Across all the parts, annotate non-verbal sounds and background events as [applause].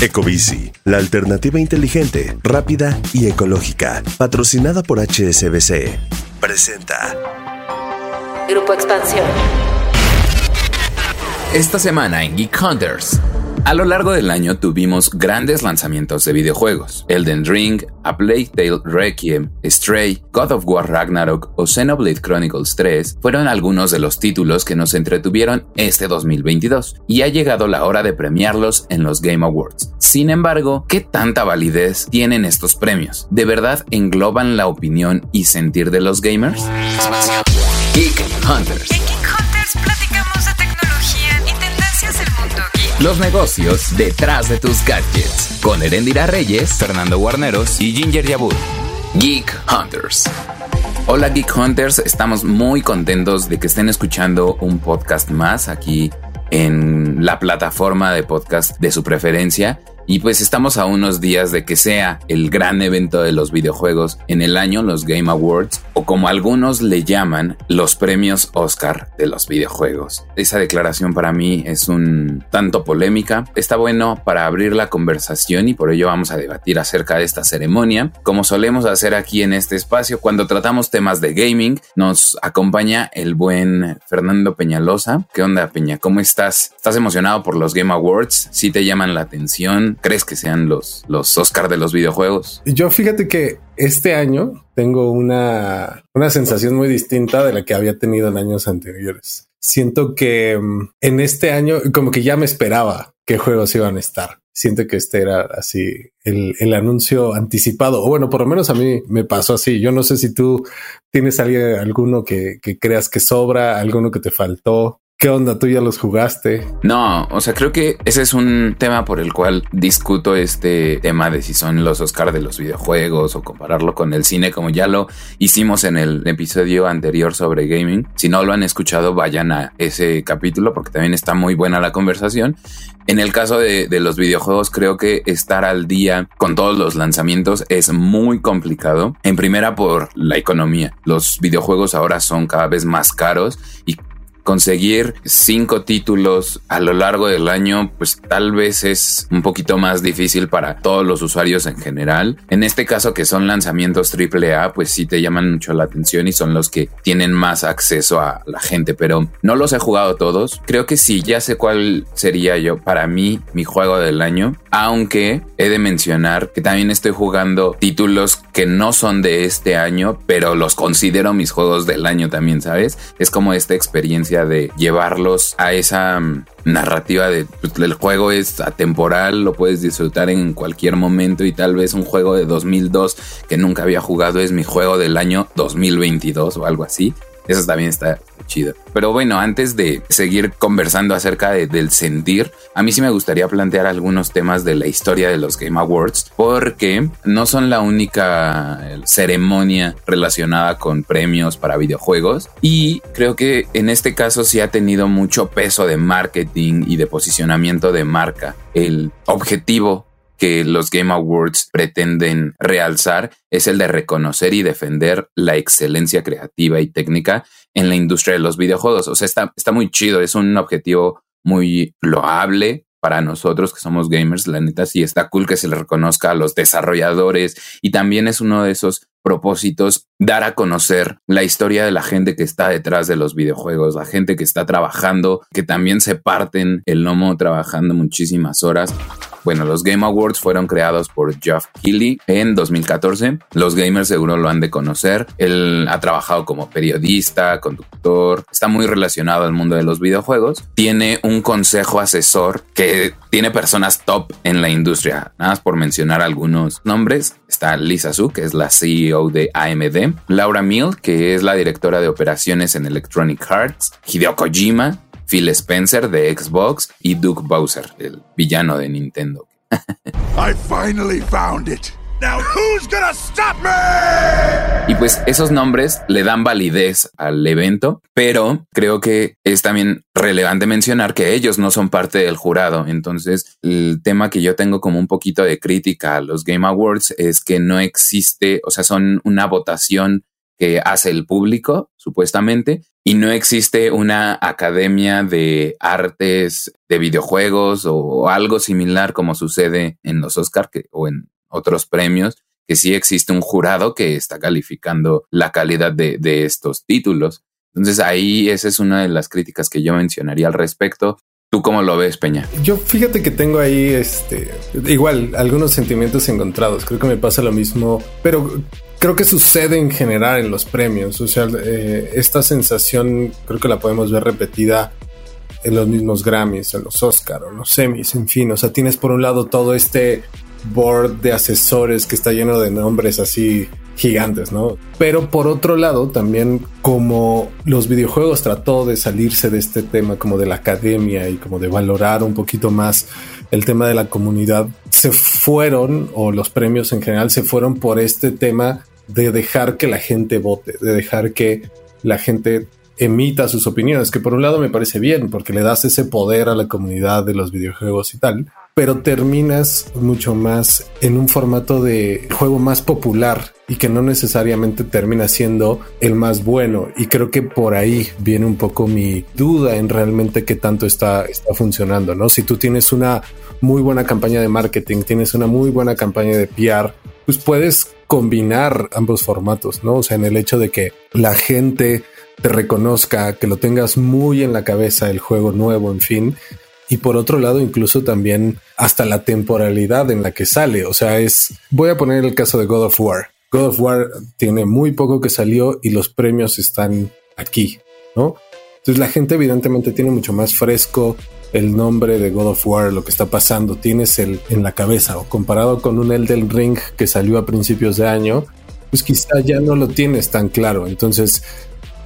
Ecobici, la alternativa inteligente, rápida y ecológica, patrocinada por HSBC. Presenta. Grupo Expansión. Esta semana en Geek Hunters. A lo largo del año tuvimos grandes lanzamientos de videojuegos. Elden Ring, A Plague Tale Requiem, Stray, God of War Ragnarok o Xenoblade Chronicles 3 fueron algunos de los títulos que nos entretuvieron este 2022 y ha llegado la hora de premiarlos en los Game Awards. Sin embargo, ¿qué tanta validez tienen estos premios? ¿De verdad engloban la opinión y sentir de los gamers? Hunters. Los negocios detrás de tus gadgets. Con Erendira Reyes, Fernando Guarneros y Ginger Yabur. Geek Hunters. Hola Geek Hunters, estamos muy contentos de que estén escuchando un podcast más aquí en la plataforma de podcast de su preferencia. Y pues estamos a unos días de que sea el gran evento de los videojuegos en el año, los Game Awards, o como algunos le llaman, los premios Oscar de los videojuegos. Esa declaración para mí es un tanto polémica. Está bueno para abrir la conversación y por ello vamos a debatir acerca de esta ceremonia. Como solemos hacer aquí en este espacio, cuando tratamos temas de gaming, nos acompaña el buen Fernando Peñalosa. ¿Qué onda, Peña? ¿Cómo estás? ¿Estás emocionado por los Game Awards? ¿Sí te llaman la atención? crees que sean los, los Oscar de los videojuegos? Yo fíjate que este año tengo una, una sensación muy distinta de la que había tenido en años anteriores. Siento que mm, en este año como que ya me esperaba qué juegos iban a estar. Siento que este era así el, el anuncio anticipado, o bueno, por lo menos a mí me pasó así. Yo no sé si tú tienes alguien, alguno que, que creas que sobra, alguno que te faltó. ¿Qué onda? ¿Tú ya los jugaste? No, o sea, creo que ese es un tema por el cual discuto este tema de si son los Oscar de los videojuegos o compararlo con el cine, como ya lo hicimos en el episodio anterior sobre gaming. Si no lo han escuchado, vayan a ese capítulo porque también está muy buena la conversación. En el caso de, de los videojuegos, creo que estar al día con todos los lanzamientos es muy complicado. En primera, por la economía. Los videojuegos ahora son cada vez más caros y conseguir cinco títulos a lo largo del año, pues tal vez es un poquito más difícil para todos los usuarios en general. En este caso que son lanzamientos AAA, pues sí te llaman mucho la atención y son los que tienen más acceso a la gente, pero no los he jugado todos. Creo que sí, ya sé cuál sería yo para mí mi juego del año, aunque he de mencionar que también estoy jugando títulos que no son de este año, pero los considero mis juegos del año también, ¿sabes? Es como esta experiencia de llevarlos a esa mm, narrativa de pues, el juego es atemporal, lo puedes disfrutar en cualquier momento y tal vez un juego de 2002 que nunca había jugado es mi juego del año 2022 o algo así. Eso también está chido. Pero bueno, antes de seguir conversando acerca de, del sentir, a mí sí me gustaría plantear algunos temas de la historia de los Game Awards, porque no son la única ceremonia relacionada con premios para videojuegos. Y creo que en este caso sí ha tenido mucho peso de marketing y de posicionamiento de marca. El objetivo que los Game Awards pretenden realzar es el de reconocer y defender la excelencia creativa y técnica en la industria de los videojuegos. O sea, está, está muy chido, es un objetivo muy loable para nosotros que somos gamers. La neta sí está cool que se le reconozca a los desarrolladores y también es uno de esos propósitos dar a conocer la historia de la gente que está detrás de los videojuegos, la gente que está trabajando, que también se parten el lomo trabajando muchísimas horas. Bueno, los Game Awards fueron creados por Jeff Keighley en 2014. Los gamers seguro lo han de conocer. Él ha trabajado como periodista, conductor, está muy relacionado al mundo de los videojuegos. Tiene un consejo asesor que tiene personas top en la industria. Nada más por mencionar algunos nombres. Está Lisa Su, que es la CEO de AMD. Laura Mill, que es la directora de operaciones en Electronic Arts. Hideo Kojima, Phil Spencer de Xbox y Duke Bowser, el villano de Nintendo. [laughs] I finally found it. Now who's gonna stop me? Y pues esos nombres le dan validez al evento, pero creo que es también relevante mencionar que ellos no son parte del jurado. Entonces, el tema que yo tengo como un poquito de crítica a los Game Awards es que no existe, o sea, son una votación que hace el público, supuestamente, y no existe una academia de artes de videojuegos o algo similar como sucede en los Oscar o en otros premios, que sí existe un jurado que está calificando la calidad de, de estos títulos. Entonces ahí esa es una de las críticas que yo mencionaría al respecto. ¿Tú cómo lo ves, Peña? Yo fíjate que tengo ahí este igual algunos sentimientos encontrados. Creo que me pasa lo mismo, pero creo que sucede en general en los premios. O sea, eh, esta sensación creo que la podemos ver repetida en los mismos Grammys, en los Oscar o los semis, en fin. O sea, tienes por un lado todo este board de asesores que está lleno de nombres así gigantes, ¿no? Pero por otro lado, también como los videojuegos trató de salirse de este tema como de la academia y como de valorar un poquito más el tema de la comunidad, se fueron, o los premios en general, se fueron por este tema de dejar que la gente vote, de dejar que la gente emita sus opiniones, que por un lado me parece bien, porque le das ese poder a la comunidad de los videojuegos y tal, pero terminas mucho más en un formato de juego más popular y que no necesariamente termina siendo el más bueno. Y creo que por ahí viene un poco mi duda en realmente qué tanto está, está funcionando, ¿no? Si tú tienes una muy buena campaña de marketing, tienes una muy buena campaña de PR, pues puedes combinar ambos formatos, ¿no? O sea, en el hecho de que la gente te reconozca, que lo tengas muy en la cabeza el juego nuevo, en fin, y por otro lado incluso también hasta la temporalidad en la que sale. O sea, es, voy a poner el caso de God of War. God of War tiene muy poco que salió y los premios están aquí, ¿no? Entonces la gente evidentemente tiene mucho más fresco el nombre de God of War, lo que está pasando, tienes el en la cabeza o comparado con un Elden Ring que salió a principios de año, pues quizá ya no lo tienes tan claro. Entonces,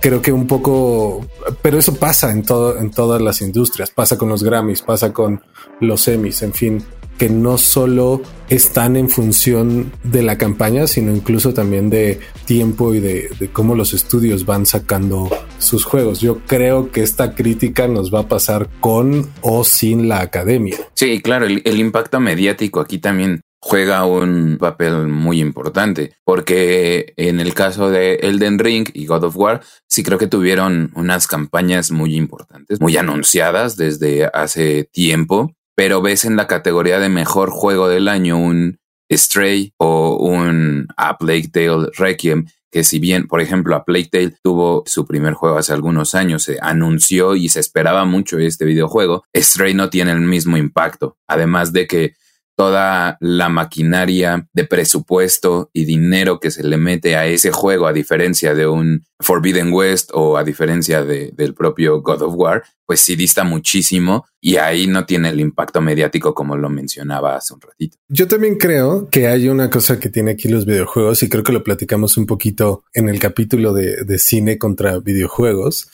creo que un poco, pero eso pasa en todo, en todas las industrias, pasa con los Grammys, pasa con los Emmys, en fin, que no solo están en función de la campaña, sino incluso también de tiempo y de, cómo los estudios van sacando sus juegos. Yo creo que esta crítica nos va a pasar con o sin la academia. Sí, claro, el impacto mediático aquí también juega un papel muy importante, porque en el caso de Elden Ring y God of War, sí creo que tuvieron unas campañas muy importantes, muy anunciadas desde hace tiempo, pero ves en la categoría de mejor juego del año un Stray o un A Plague Tale Requiem, que si bien, por ejemplo, A Plague Tale tuvo su primer juego hace algunos años, se anunció y se esperaba mucho este videojuego, Stray no tiene el mismo impacto, además de que toda la maquinaria de presupuesto y dinero que se le mete a ese juego, a diferencia de un Forbidden West o a diferencia del propio God of War, pues sí dista muchísimo y ahí no tiene el impacto mediático como lo mencionaba hace un ratito. Yo también creo que hay una cosa que tiene aquí los videojuegos y creo que lo platicamos un poquito en el capítulo de, de cine contra videojuegos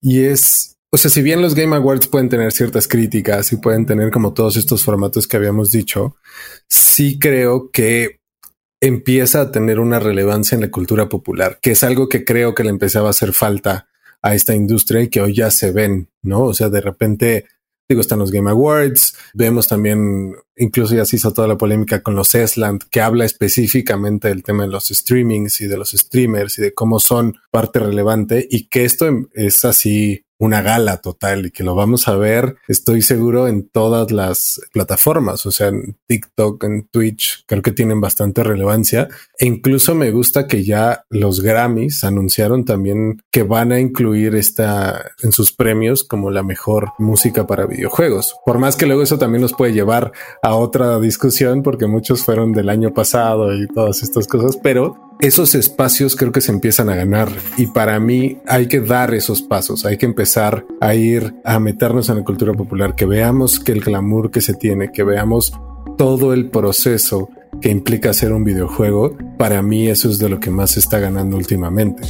y es o sea, si bien los Game Awards pueden tener ciertas críticas y pueden tener como todos estos formatos que habíamos dicho, sí creo que empieza a tener una relevancia en la cultura popular, que es algo que creo que le empezaba a hacer falta a esta industria y que hoy ya se ven, ¿no? O sea, de repente, digo, están los Game Awards, vemos también, incluso ya se hizo toda la polémica con los Esland, que habla específicamente del tema de los streamings y de los streamers y de cómo son parte relevante y que esto es así una gala total y que lo vamos a ver, estoy seguro, en todas las plataformas, o sea, en TikTok, en Twitch, creo que tienen bastante relevancia. E incluso me gusta que ya los Grammys anunciaron también que van a incluir esta en sus premios como la mejor música para videojuegos. Por más que luego eso también nos puede llevar a otra discusión porque muchos fueron del año pasado y todas estas cosas, pero esos espacios creo que se empiezan a ganar y para mí hay que dar esos pasos, hay que empezar a ir a meternos en la cultura popular, que veamos que el glamour que se tiene, que veamos todo el proceso que implica hacer un videojuego, para mí eso es de lo que más se está ganando últimamente.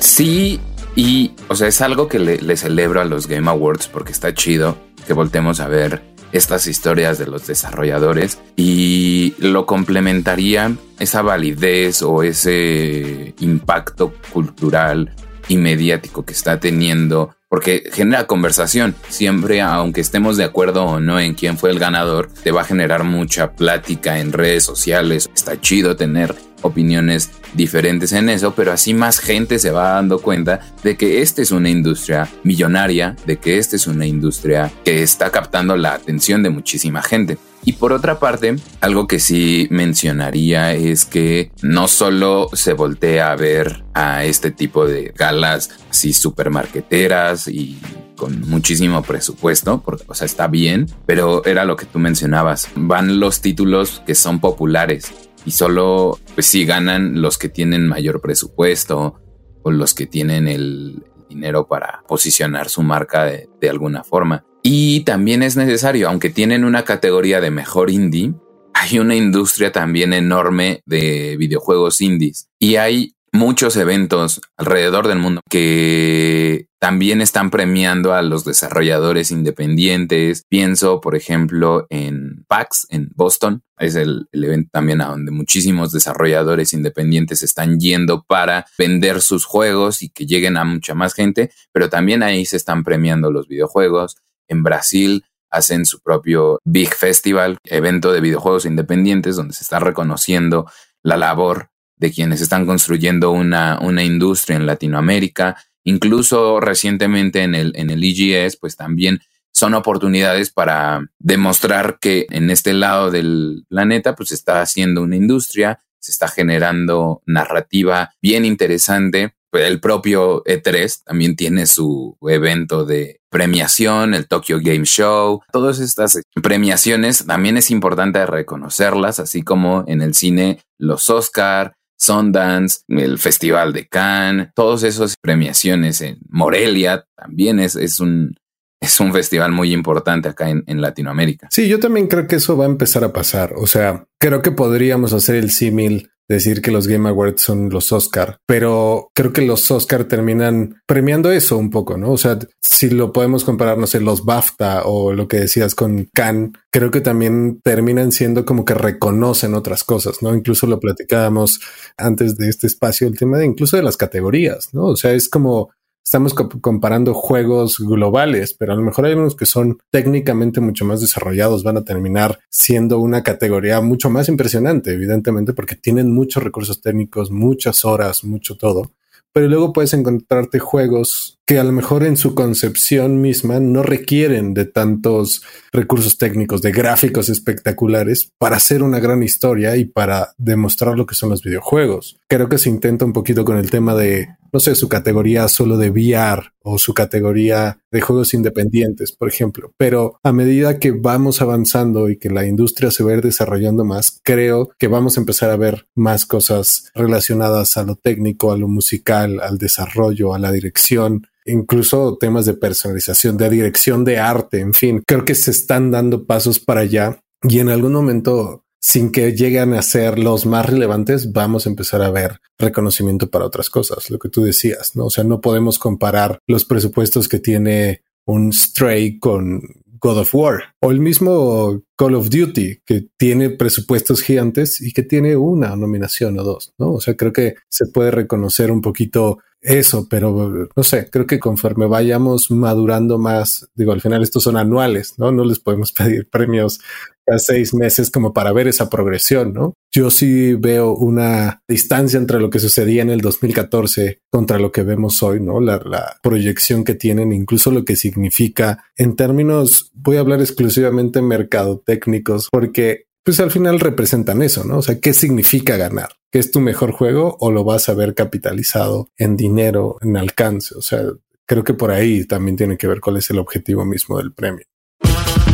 Sí, y o sea, es algo que le, le celebro a los Game Awards porque está chido que voltemos a ver estas historias de los desarrolladores y lo complementaría esa validez o ese impacto cultural y mediático que está teniendo porque genera conversación. Siempre, aunque estemos de acuerdo o no en quién fue el ganador, te va a generar mucha plática en redes sociales. Está chido tener opiniones diferentes en eso, pero así más gente se va dando cuenta de que esta es una industria millonaria, de que esta es una industria que está captando la atención de muchísima gente. Y por otra parte, algo que sí mencionaría es que no solo se voltea a ver a este tipo de galas así supermarqueteras y con muchísimo presupuesto, porque, o sea, está bien, pero era lo que tú mencionabas, van los títulos que son populares y solo, pues ganan los que tienen mayor presupuesto o los que tienen el dinero para posicionar su marca de alguna forma. Y también es necesario, aunque tienen una categoría de mejor indie, hay una industria también enorme de videojuegos indies y hay muchos eventos alrededor del mundo que también están premiando a los desarrolladores independientes. Pienso, por ejemplo, en PAX en Boston. Es el, evento también a donde muchísimos desarrolladores independientes están yendo para vender sus juegos y que lleguen a mucha más gente, pero también ahí se están premiando los videojuegos. En Brasil hacen su propio Big Festival, evento de videojuegos independientes, donde se está reconociendo la labor de quienes están construyendo una, una industria en Latinoamérica. Incluso recientemente en el, en el EGS, pues también son oportunidades para demostrar que en este lado del planeta, pues se está haciendo una industria, se está generando narrativa bien interesante el propio E3 también tiene su evento de premiación, el Tokyo Game Show. Todas estas premiaciones también es importante reconocerlas, así como en el cine los Oscar, Sundance, el Festival de Cannes, todas esas premiaciones en Morelia también es, es un es un festival muy importante acá en, en, Latinoamérica. Sí, yo también creo que eso va a empezar a pasar. O sea, creo que podríamos hacer el símil decir que los Game Awards son los Oscar, pero creo que los Oscar terminan premiando eso un poco, ¿no? O sea, si lo podemos comparar, no sé, los BAFTA o lo que decías con Cannes, creo que también terminan siendo como que reconocen otras cosas, ¿no? Incluso lo platicábamos antes de este espacio, el tema de incluso de las categorías, ¿no? O sea, es como estamos comparando juegos globales, pero a lo mejor hay unos que son técnicamente mucho más desarrollados, van a terminar siendo una categoría mucho más impresionante, evidentemente, porque tienen muchos recursos técnicos, muchas horas, mucho todo pero luego puedes encontrarte juegos que a lo mejor en su concepción misma no requieren de tantos recursos técnicos, de gráficos espectaculares para hacer una gran historia y para demostrar lo que son los videojuegos. Creo que se intenta un poquito con el tema de, no sé, su categoría solo de VR o su categoría de juegos independientes, por ejemplo. Pero a medida que vamos avanzando y que la industria se va a ir desarrollando más, creo que vamos a empezar a ver más cosas relacionadas a lo técnico, a lo musical, al desarrollo, a la dirección, incluso temas de personalización, de dirección de arte, en fin, creo que se están dando pasos para allá y en algún momento sin que lleguen a ser los más relevantes, vamos a empezar a ver reconocimiento para otras cosas, lo que tú decías, ¿no? O sea, no podemos comparar los presupuestos que tiene un Stray con God of War o el mismo Call of Duty que tiene presupuestos gigantes y que tiene una nominación o dos, ¿no? O sea, creo que se puede reconocer un poquito eso, pero no sé, creo que conforme vayamos madurando más, digo, al final estos son anuales, ¿no? No les podemos [laughs] pedir premios a seis meses como para ver esa progresión, ¿no? Yo sí veo una distancia entre lo que sucedía en el 2014 contra lo que vemos hoy, ¿no? La, la proyección que tienen, incluso lo que significa en términos, voy a hablar exclusivamente mercadotécnicos, porque pues al final representan eso, ¿no? O sea, ¿qué significa ganar? ¿Que es tu mejor juego o lo vas a ver capitalizado en dinero, en alcance? O sea, creo que por ahí también tiene que ver cuál es el objetivo mismo del premio.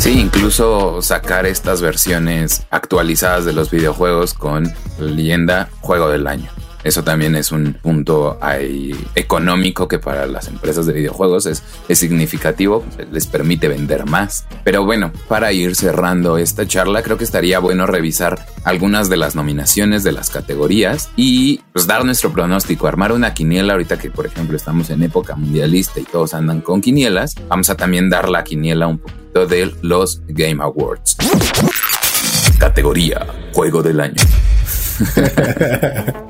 Sí, incluso sacar estas versiones actualizadas de los videojuegos con leyenda juego del año. Eso también es un punto ahí económico que para las empresas de videojuegos es, es significativo, les permite vender más. Pero bueno, para ir cerrando esta charla, creo que estaría bueno revisar algunas de las nominaciones de las categorías y pues dar nuestro pronóstico, armar una quiniela ahorita que por ejemplo estamos en época mundialista y todos andan con quinielas. Vamos a también dar la quiniela un poquito de los Game Awards. Categoría Juego del Año. [laughs]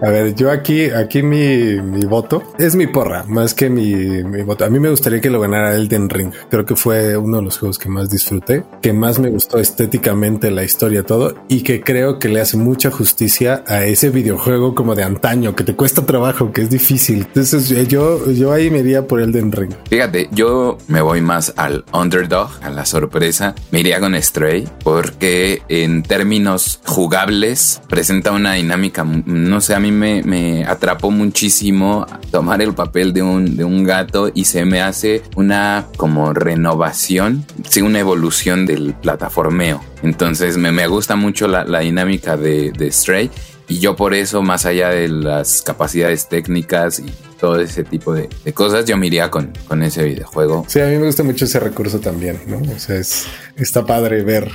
A ver, yo aquí, aquí mi, mi voto es mi porra, más que mi, mi voto. A mí me gustaría que lo ganara Elden Ring. Creo que fue uno de los juegos que más disfruté, que más me gustó estéticamente la historia, todo, y que creo que le hace mucha justicia a ese videojuego como de antaño, que te cuesta trabajo, que es difícil. Entonces yo, yo ahí me iría por Elden Ring. Fíjate, yo me voy más al underdog, a la sorpresa. Me iría con Stray, porque en términos jugables presenta una dinámica, no sé, a mí me, atrapó muchísimo tomar el papel de un, de un gato y se me hace una como renovación, sí, una evolución del plataformeo. Entonces me, me gusta mucho la, la dinámica de, de Stray y yo por eso, más allá de las capacidades técnicas y todo ese tipo de, de cosas, yo me iría con, con ese videojuego. Sí, a mí me gusta mucho ese recurso también, ¿no? O sea, es, está padre ver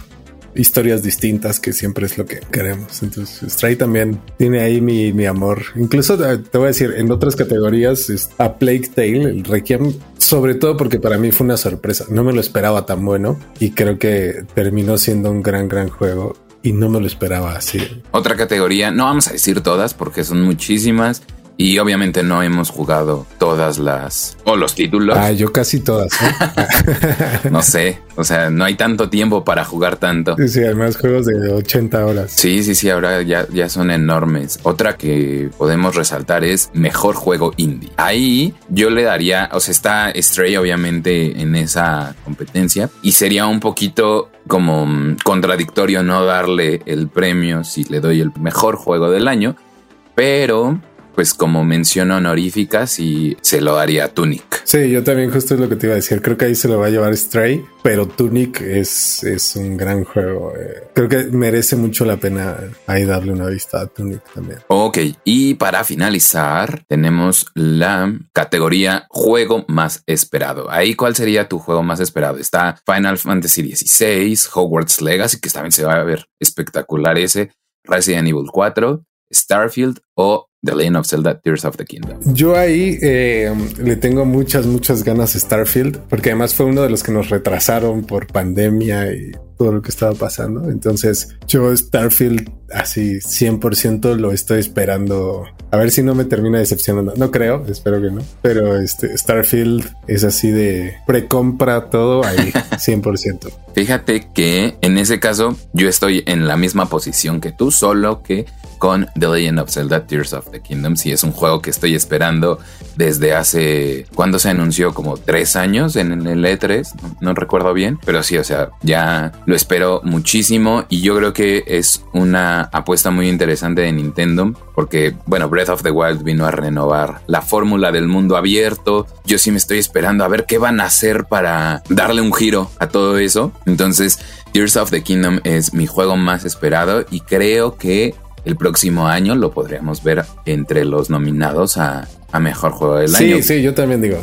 historias distintas que siempre es lo que queremos. Entonces, Stray también tiene ahí mi, mi amor. Incluso eh, te voy a decir, en otras categorías, a Plague Tale, el Requiem, sobre todo porque para mí fue una sorpresa. No me lo esperaba tan bueno y creo que terminó siendo un gran, gran juego y no me lo esperaba así. Otra categoría, no vamos a decir todas porque son muchísimas. Y obviamente no hemos jugado todas las o los títulos. Ah, yo casi todas. ¿eh? [laughs] no sé, o sea, no hay tanto tiempo para jugar tanto. Sí, sí, además juegos de 80 horas. Sí, sí, sí, ahora ya, ya son enormes. Otra que podemos resaltar es mejor juego indie. Ahí yo le daría, o sea, está Stray obviamente en esa competencia y sería un poquito como mm, contradictorio no darle el premio si le doy el mejor juego del año, pero pues como mención honorífica sí se lo daría a Tunic. Sí, yo también justo es lo que te iba a decir. Creo que ahí se lo va a llevar Stray, pero Tunic es, es un gran juego. eh. Creo que merece mucho la pena ahí darle una vista a Tunic también. Ok, y para finalizar tenemos la categoría juego más esperado. Ahí cuál sería tu juego más esperado? Está Final Fantasy XVI, Hogwarts Legacy, que también se va a ver espectacular ese, Resident Evil 4, Starfield o The Legend of Zelda Tears of the Kingdom. Yo ahí eh, le tengo muchas, muchas ganas a Starfield, porque además fue uno de los que nos retrasaron por pandemia y todo lo que estaba pasando. Entonces yo Starfield así 100% lo estoy esperando. A ver si no me termina decepcionando. No creo, espero que no. Pero este Starfield es así de precompra todo ahí [laughs] 100%. Fíjate que en ese caso yo estoy en la misma posición que tú, solo que con The Legend of Zelda Tears of the Kingdom. Sí, es un juego que estoy esperando desde hace. cuando se anunció? Como tres años en el E3, no, no recuerdo bien, pero sí, o sea, ya lo espero muchísimo y yo creo que es una apuesta muy interesante de Nintendo porque, bueno, Breath of the Wild vino a renovar la fórmula del mundo abierto. Yo sí me estoy esperando a ver qué van a hacer para darle un giro a todo eso. Entonces, Tears of the Kingdom es mi juego más esperado y creo que el próximo año lo podríamos ver entre los nominados a, a mejor juego del Sí, año. sí, yo también digo,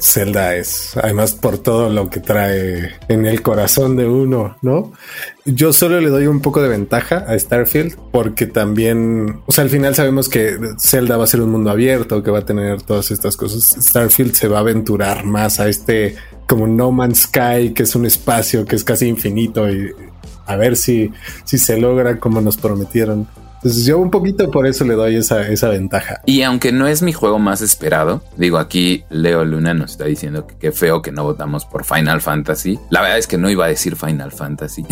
Zelda es, además por todo lo que trae en el corazón de uno, ¿no? Yo solo le doy un poco de ventaja a Starfield porque también, o sea, al final sabemos que Zelda va a ser un mundo abierto, que va a tener todas estas cosas. Starfield se va a aventurar más a este como No Man's Sky, que es un espacio que es casi infinito y a ver si, si se logra como nos prometieron. Entonces yo un poquito por eso le doy esa, esa ventaja. Y aunque no es mi juego más esperado, digo aquí Leo Luna nos está diciendo que qué feo que no votamos por Final Fantasy. La verdad es que no iba a decir Final Fantasy.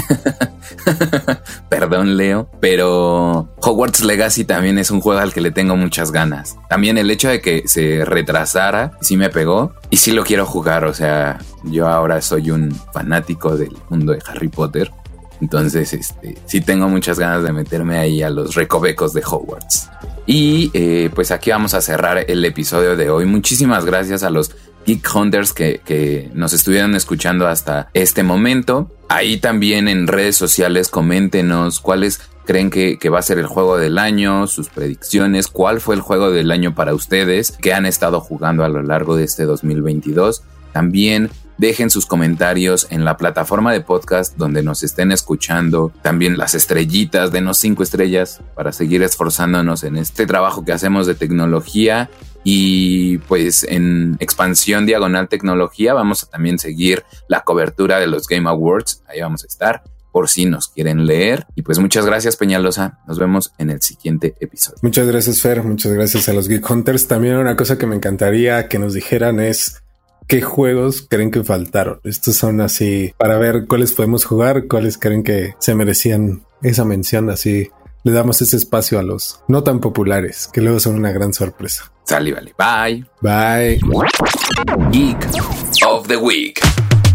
[laughs] Perdón Leo, pero Hogwarts Legacy también es un juego al que le tengo muchas ganas. También el hecho de que se retrasara sí me pegó y sí lo quiero jugar. O sea, yo ahora soy un fanático del mundo de Harry Potter. Entonces, este, sí tengo muchas ganas de meterme ahí a los recovecos de Hogwarts. Y eh, pues aquí vamos a cerrar el episodio de hoy. Muchísimas gracias a los Geek Hunters que, que nos estuvieron escuchando hasta este momento. Ahí también en redes sociales coméntenos cuáles creen que, que, va a ser el juego del año, sus predicciones, cuál fue el juego del año para ustedes que han estado jugando a lo largo de este 2022. También dejen sus comentarios en la plataforma de podcast donde nos estén escuchando. También las estrellitas, denos cinco estrellas para seguir esforzándonos en este trabajo que hacemos de tecnología. Y pues en expansión diagonal tecnología vamos a también seguir la cobertura de los Game Awards. Ahí vamos a estar. por si nos quieren leer. Y pues muchas gracias Peñalosa, nos vemos en el siguiente episodio. Muchas gracias Fer, muchas gracias a los Geek Hunters. También una cosa que me encantaría que nos dijeran es qué juegos creen que faltaron. Estos son así para ver cuáles podemos jugar, cuáles creen que se merecían esa mención así. Le damos ese espacio a los no tan populares, que luego son una gran sorpresa. Sale, vale. Bye. Bye. Geek of the Week.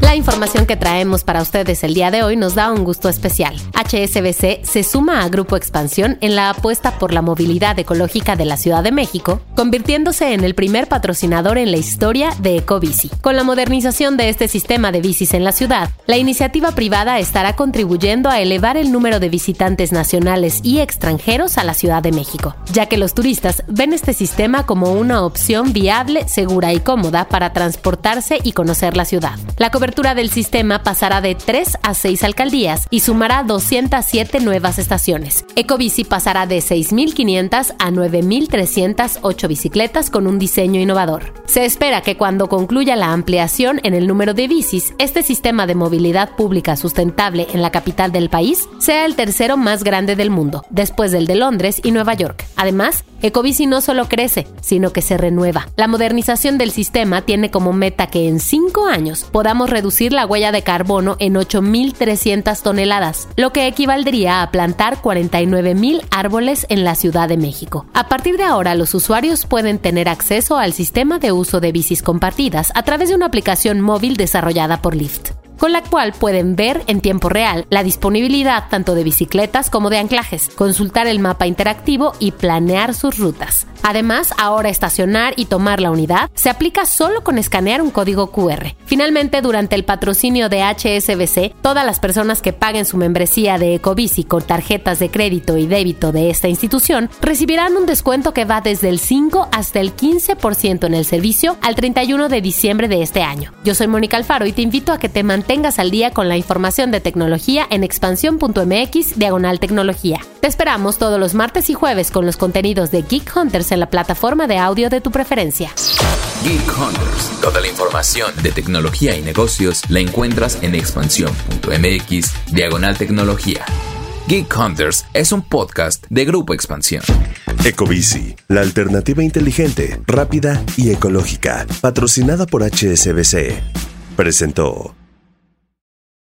La información que traemos para ustedes el día de hoy nos da un gusto especial. HSBC se suma a Grupo Expansión en la apuesta por la movilidad ecológica de la Ciudad de México, convirtiéndose en el primer patrocinador en la historia de Ecobici. Con la modernización de este sistema de bicis en la ciudad, la iniciativa privada estará contribuyendo a elevar el número de visitantes nacionales y extranjeros a la Ciudad de México, ya que los turistas ven este sistema como una opción viable, segura y cómoda para transportarse y conocer la ciudad. La cobertura del sistema pasará de 3 a 6 alcaldías y sumará 207 nuevas estaciones. Ecobici pasará de 6.500 a 9.308 bicicletas con un diseño innovador. Se espera que cuando concluya la ampliación en el número de bicis, este sistema de movilidad pública sustentable en la capital del país sea el tercero más grande del mundo, después del de Londres y Nueva York. Además, Ecobici no solo crece, sino que se renueva. La modernización del sistema tiene como meta que en 5 años podamos reducir la huella de carbono en 8.300 toneladas, lo que equivaldría a plantar 49.000 árboles en la Ciudad de México. A partir de ahora, los usuarios pueden tener acceso al sistema de uso de bicis compartidas a través de una aplicación móvil desarrollada por Lyft con la cual pueden ver en tiempo real la disponibilidad tanto de bicicletas como de anclajes, consultar el mapa interactivo y planear sus rutas. Además, ahora estacionar y tomar la unidad se aplica solo con escanear un código QR. Finalmente, durante el patrocinio de HSBC, todas las personas que paguen su membresía de Ecobici con tarjetas de crédito y débito de esta institución recibirán un descuento que va desde el 5 hasta el 15% en el servicio al 31 de diciembre de este año. Yo soy Mónica Alfaro y te invito a que te mantengas al día con la información de tecnología en expansión.mx diagonal tecnología. Te esperamos todos los martes y jueves con los contenidos de Geek Hunters en la plataforma de audio de tu preferencia. Geek Hunters. Toda la información de tecnología y negocios la encuentras en expansión.mx diagonal tecnología. Geek Hunters es un podcast de Grupo Expansión. Ecobici, la alternativa inteligente, rápida y ecológica, patrocinada por HSBC. Presentó.